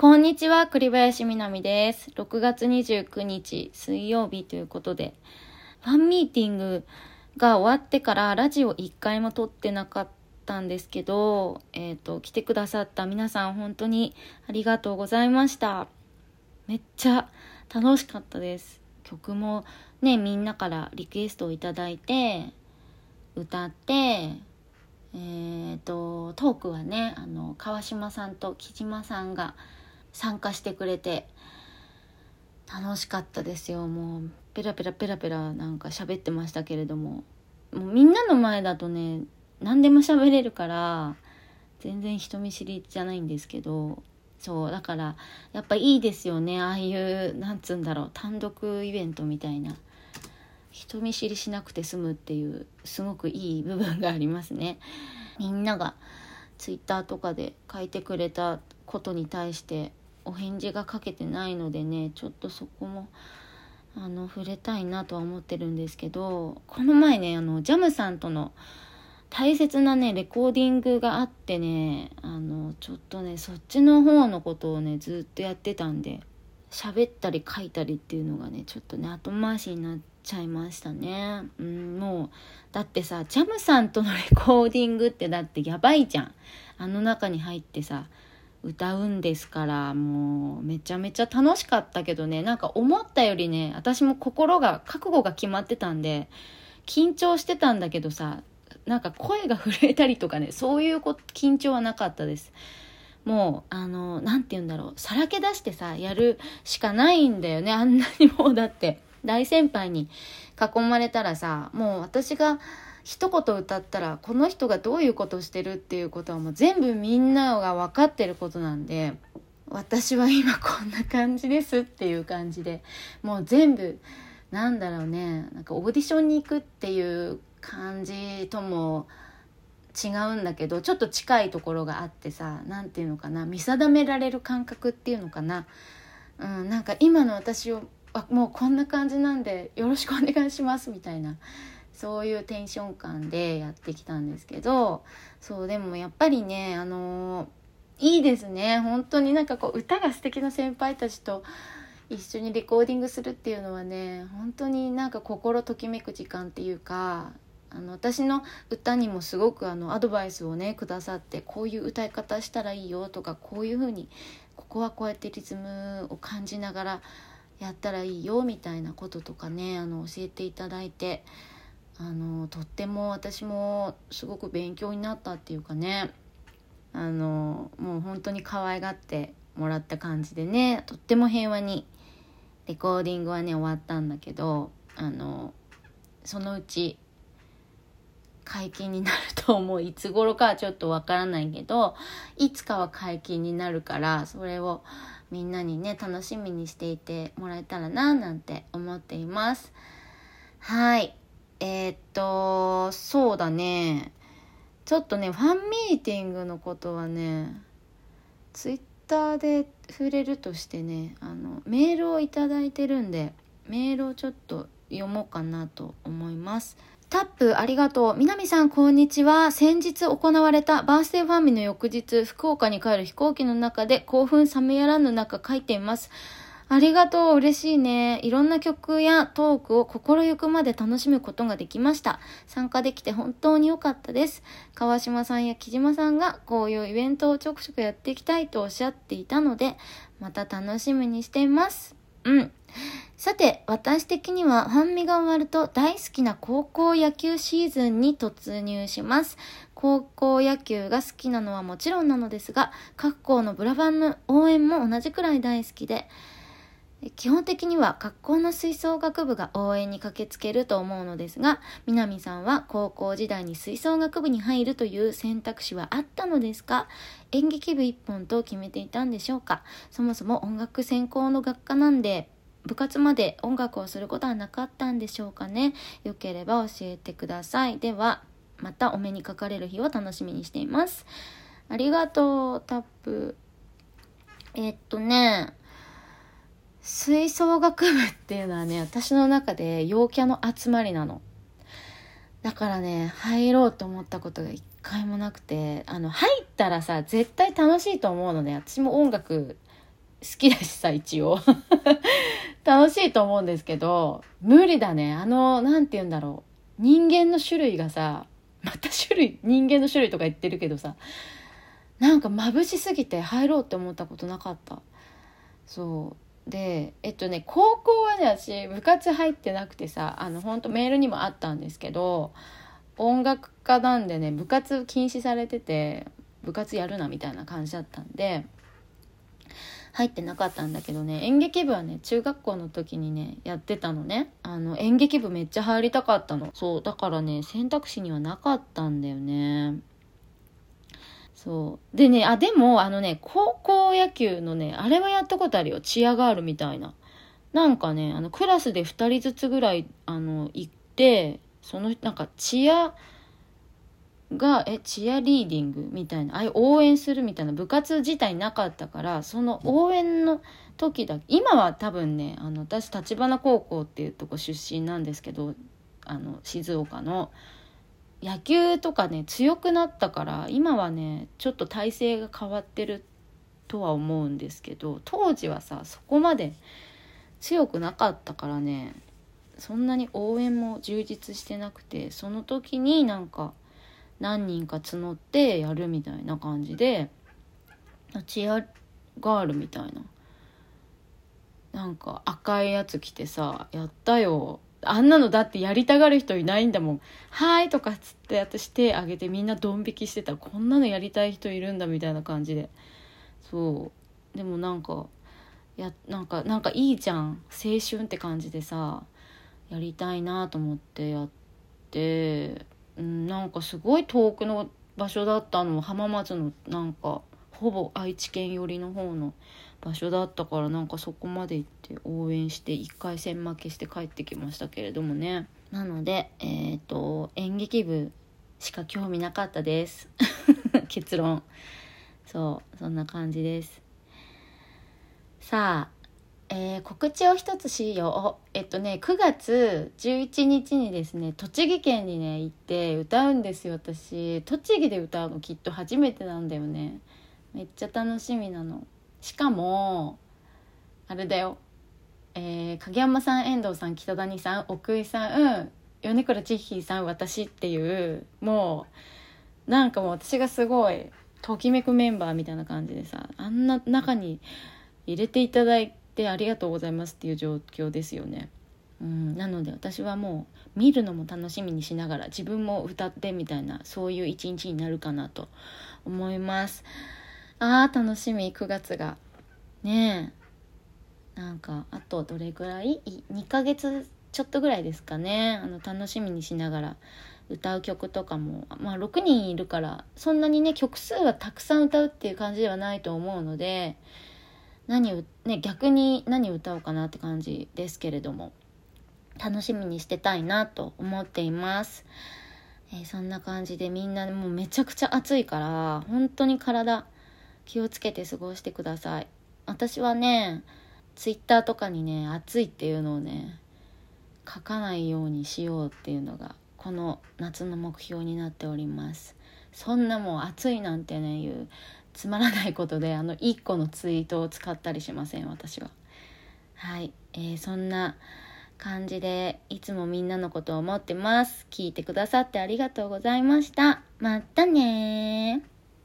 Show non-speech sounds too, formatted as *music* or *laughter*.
こんにちは、栗林みなみです。6月29日水曜日ということで、ファンミーティングが終わってからラジオ1回も撮ってなかったんですけど、えっ、と、来てくださった皆さん本当にありがとうございました。めっちゃ楽しかったです。曲もね、みんなからリクエストをいただいて、歌って、えー、とトークはねあの川島さんと木島さんが参加してくれて楽しかったですよ。もうペラペラペラペラなんか喋ってましたけれども。もうみんなの前だとね何でも喋れるから全然人見知りじゃないんですけど。そうだからやっぱいいですよね。ああいうなんつうんだろう単独イベントみたいな。人見知りしなくて済むっていうすごくいい部分がありますね。みんながツイッターとかで書いてくれたことに対してお返事が書けてないのでねちょっとそこもあの触れたいなとは思ってるんですけどこの前ねあのジャムさんとの大切なねレコーディングがあってねあのちょっとねそっちの方のことをねずっとやってたんで喋ったり書いたりっていうのがねちょっとね後回しになっちゃいましたね。うん、もうだってさジャムさんとのレコーディングってだってやばいじゃん。あの中に入ってさ歌うんですからもうめちゃめちゃ楽しかったけどね。なんか思ったよりね私も心が覚悟が決まってたんで緊張してたんだけどさなんか声が震えたりとかねそういうこ緊張はなかったです。もうあの何て言うんだろう。さらけ出してさやるしかないんだよね。あんなにもうだって大先輩に囲まれたらさもう私が一言歌ったらこの人がどういうことしてるっていうことはもう全部みんなが分かってることなんで私は今こんな感じですっていう感じでもう全部なんだろうねなんかオーディションに行くっていう感じとも違うんだけどちょっと近いところがあってさ何て言うのかな見定められる感覚っていうのかな、うん、なんか今の私をあもうこんな感じなんでよろしくお願いしますみたいな。そういうテンション感でやってきたんですけどそうでもやっぱりねあのいいですね。本当になんかこう歌が素敵な先輩たちと一緒にレコーディングするっていうのはね本当になんか心ときめく時間っていうかあの私の歌にもすごくあのアドバイスをねくださってこういう歌い方したらいいよとかこういう風にここはこうやってリズムを感じながらやったらいいよみたいなこととかねあの教えていただいてあのとっても私もすごく勉強になったっていうかね。あのもう本当に可愛がってもらった感じでねとっても平和にレコーディングはね終わったんだけどあのそのうち解禁になると思ういつ頃かはちょっとわからないけどいつかは解禁になるからそれをみんなにね楽しみにしていてもらえたらななんて思っています。はい。えー、っとそうだねちょっとねファンミーティングのことはねツイッターで触れるとしてねあのメールを頂いてるんでメールをちょっと読もうかなと思いますタップありがとう。南さんこんにちは。先日行われたバースデーファンミの翌日、福岡に帰る飛行機の中で興奮冷めやらぬ中書いています。ありがとう。嬉しいね。いろんな曲やトークを心ゆくまで楽しむことができました。参加できて本当に良かったです。川島さんや木島さんがこういうイベントをちょくちょくやっていきたいとおっしゃっていたので、また楽しみにしています。うん。さて、私的にはファンミが終わると大好きな高校野球シーズンに突入します。高校野球が好きなのはもちろんなのですが、各校のブラバンの応援も同じくらい大好きで、基本的には学校の吹奏楽部が応援に駆けつけると思うのですが、南さんは高校時代に吹奏楽部に入るという選択肢はあったのですか？演劇部一本と決めていたんでしょうか？そもそも音楽専攻の学科なんで、部活まで音楽をすることはなかったんでしょうかね？よければ教えてください。では、またお目にかかれる日を楽しみにしています。ありがとう、タップ。えっとね、吹奏楽部っていうのはね、私の中で陽キャの集まりなの。だからね、入ろうと思ったことが一回もなくて、あの、入ったらさ、絶対楽しいと思うので、私も音楽好きだしさ一応。*laughs* 楽しいと思うんですけど無理だね。あの何て言うんだろう。人間の種類がさまた種類人間の種類とか言ってるけどさなんか眩しすぎて入ろうって思ったことなかった。そう。でえっとね高校はね私部活入ってなくてさあの本当メールにもあったんですけど音楽家なんでね部活禁止されてて部活やるなみたいな感じだったんで入ってなかったんだけどね演劇部はね中学校の時にねやってたのね。あの演劇部めっちゃ入りたかったの。そうだからね選択肢にはなかったんだよね。そう。でねあでもあのね高校野球のねあれはやったことあるよ。チアガールみたいな。なんかねあのクラスで2人ずつぐらいあの行ってそのなんかチアがえチアリーディングみたいなああいう応援するみたいな部活自体なかったからその応援の時だ今は多分ねあの私立花高校っていうとこ出身なんですけどあの静岡の野球とかね強くなったから今はねちょっと体制が変わってるとは思うんですけど当時はさそこまで強くなかったからねそんなに応援も充実してなくてその時になんか何人か募ってやるみたいな感じでチアガールみたいななんか赤いやつ着てさやったよあんなのだってやりたがる人いないんだもん「はい」とかっつって私手挙げてみんなドン引きしてた。こんなのやりたい人いるんだみたいな感じで。そう。でもなんかやなんかなんかいいじゃん。青春って感じでさやりたいなと思ってやって。うん、なんかすごい遠くの場所だったの。浜松のなんかほぼ愛知県寄りの方の場所だったからなんかそこまで行って応援して1回戦負けして帰ってきましたけれどもねなのでえっ、ー、と演劇部しか興味なかったです *laughs* 結論そうそんな感じですさあえー、告知を一つしよう。えっとね、9月11日にですね、栃木県にね、行って歌うんですよ、私。栃木で歌うのきっと初めてなんだよね。めっちゃ楽しみなの。しかも、あれだよ。えー、影山さん、遠藤さん、北谷さん、奥井さん、米倉千尋さん、私っていう、もう、なんかもう私がすごい、ときめくメンバーみたいな感じでさ、あんな中に入れていただいて、ありがとうございますっていう状況ですよね。うん、なので私はもう見るのも楽しみにしながら自分も歌ってみたいなそういう一日になるかなと思いますあー楽しみ。9月が。ねえ。なんかあとどれぐらい？2ヶ月ちょっとぐらいですかね。あの楽しみにしながら。歌う曲とかも。まあ6人いるからそんなにね曲数はたくさん歌うっていう感じではないと思うので何ね逆に何歌おうかなって感じですけれども。楽しみにしてたいなと思っています、えー、そんな感じでみんなもうめちゃくちゃ暑いから本当に体気をつけて過ごしてください。私はねツイッターとかにね暑いっていうのをね書かないようにしようっていうのがこの夏の目標になっております。そんなもう暑いなんてねいうつまらないことであの1個のツイートを使ったりしません私は。はい、えー、そんな感じでいつもみんなのことを思ってます。聞いてくださってありがとうございました。またね